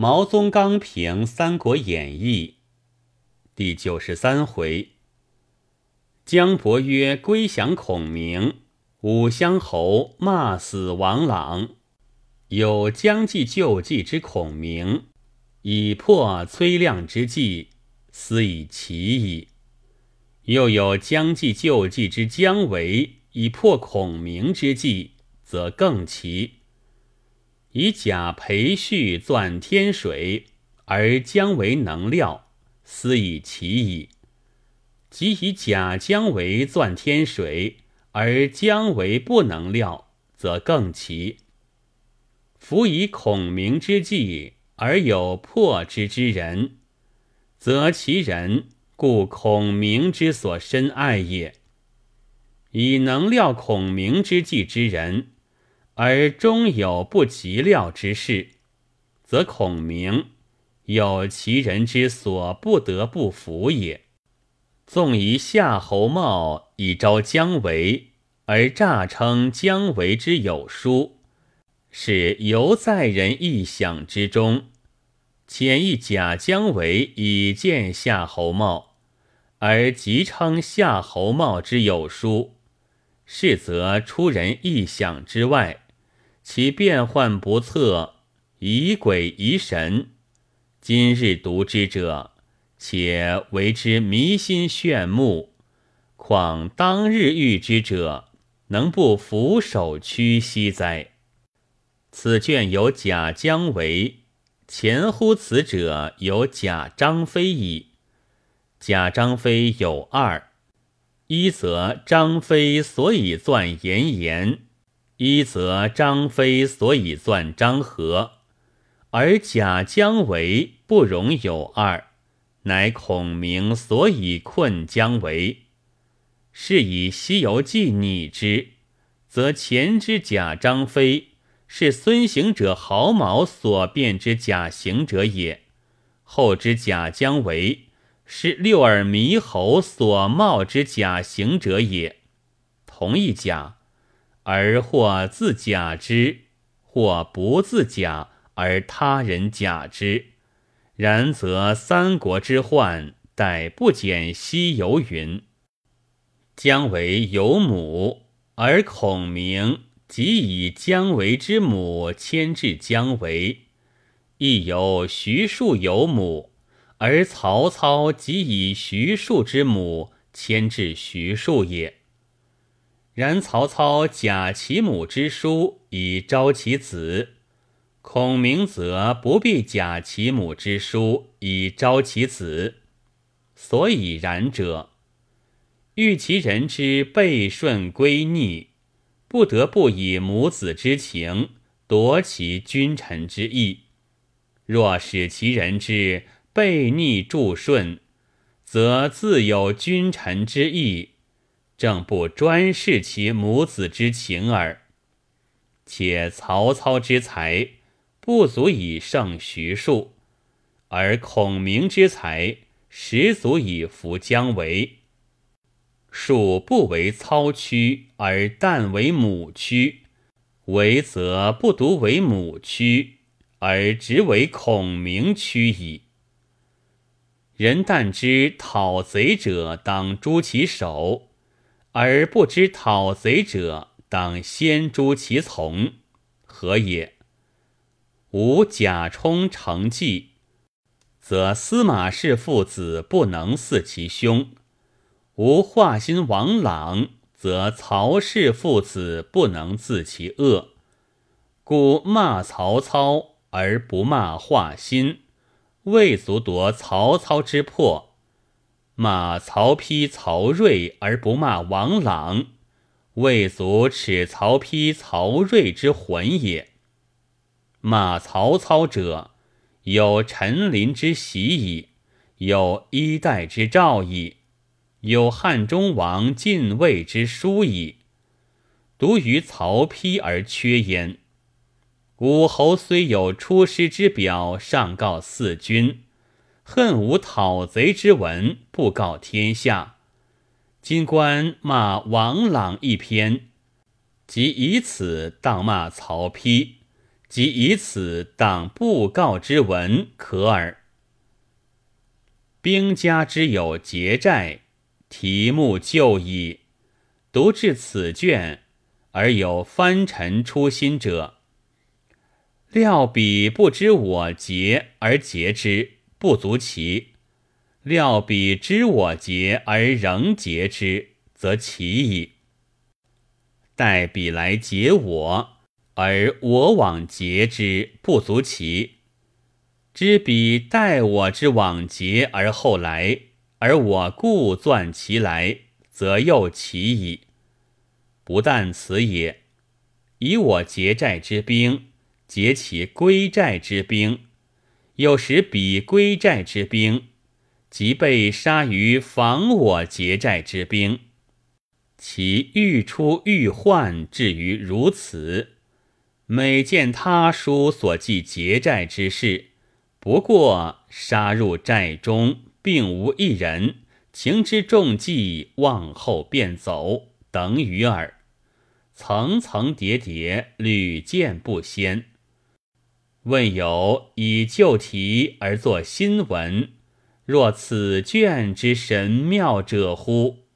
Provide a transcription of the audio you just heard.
毛宗刚评《三国演义》第九十三回：姜伯约归降孔明，武乡侯骂死王朗。有将计就计之孔明，以破崔亮之计，斯以奇矣；又有将计就计之姜维，以破孔明之计，则更奇。以假裴旭钻天水，而将为能料，斯以其矣；即以假将为钻天水，而将为不能料，则更奇。夫以孔明之计而有破之之人，则其人故孔明之所深爱也；以能料孔明之计之人，而终有不及料之事，则孔明有其人之所不得不服也。纵以夏侯茂以招姜维，而诈称姜维之有书。是犹在人意想之中，遣意假姜维以见夏侯茂，而即称夏侯茂之有书，是则出人意想之外，其变幻不测，疑鬼疑神。今日读之者，且为之迷心炫目，况当日遇之者，能不俯首屈膝哉？此卷有假姜维，前乎此者有假张飞矣。假张飞有二：一则张飞所以钻严颜，一则张飞所以钻张合。而假姜维不容有二，乃孔明所以困姜维。是以《西游记》拟之，则前之假张飞。是孙行者毫毛所变之假行者也，后之假姜维是六耳猕猴所冒之假行者也。同一假，而或自假之，或不自假而他人假之。然则三国之患，待不减西游云。姜维有母，而孔明。即以姜维之母牵制姜维，亦有徐庶有母，而曹操即以徐庶之母牵制徐庶也。然曹操假其母之书以招其子，孔明则不必假其母之书以招其子。所以然者，欲其人之背顺归逆。不得不以母子之情夺其君臣之意，若使其人之背逆助顺，则自有君臣之意，正不专视其母子之情耳。且曹操之才不足以胜徐庶，而孔明之才实足以服姜维。庶不为操屈，而但为母屈；为则不独为母屈，而直为孔明屈矣。人但知讨贼者当诛其首，而不知讨贼者当先诛其从，何也？吾假充成计，则司马氏父子不能似其兄。无化心王朗，则曹氏父子不能自其恶，故骂曹操而不骂化心，未足夺曹操之魄；骂曹丕、曹睿而不骂王朗，未足耻曹丕、曹睿之魂也。骂曹操者，有陈琳之喜矣，有衣带之诏矣。有汉中王进位之书矣，独于曹丕而缺焉。武侯虽有出师之表，上告四君，恨无讨贼之文，不告天下。今官骂王朗一篇，即以此当骂曹丕，即以此当布告之文可耳。兵家之有节债，题目就矣。读至此卷，而有藩臣初心者，料彼不知我节而节之，不足奇；料彼知我节而仍节之，则奇矣。待彼来结我，而我往结之，不足奇；知彼待我之往结而后来，而我故钻其来，则又奇矣。不但此也，以我结债之兵，结其归债之兵，又使彼归寨之兵，即被杀于防我劫寨之兵。其欲出欲患至于如此，每见他书所记劫寨之事，不过杀入寨中，并无一人情之重计，望后便走等语耳。层层叠叠，屡见不鲜。问有以旧题而作新文，若此卷之神妙者乎？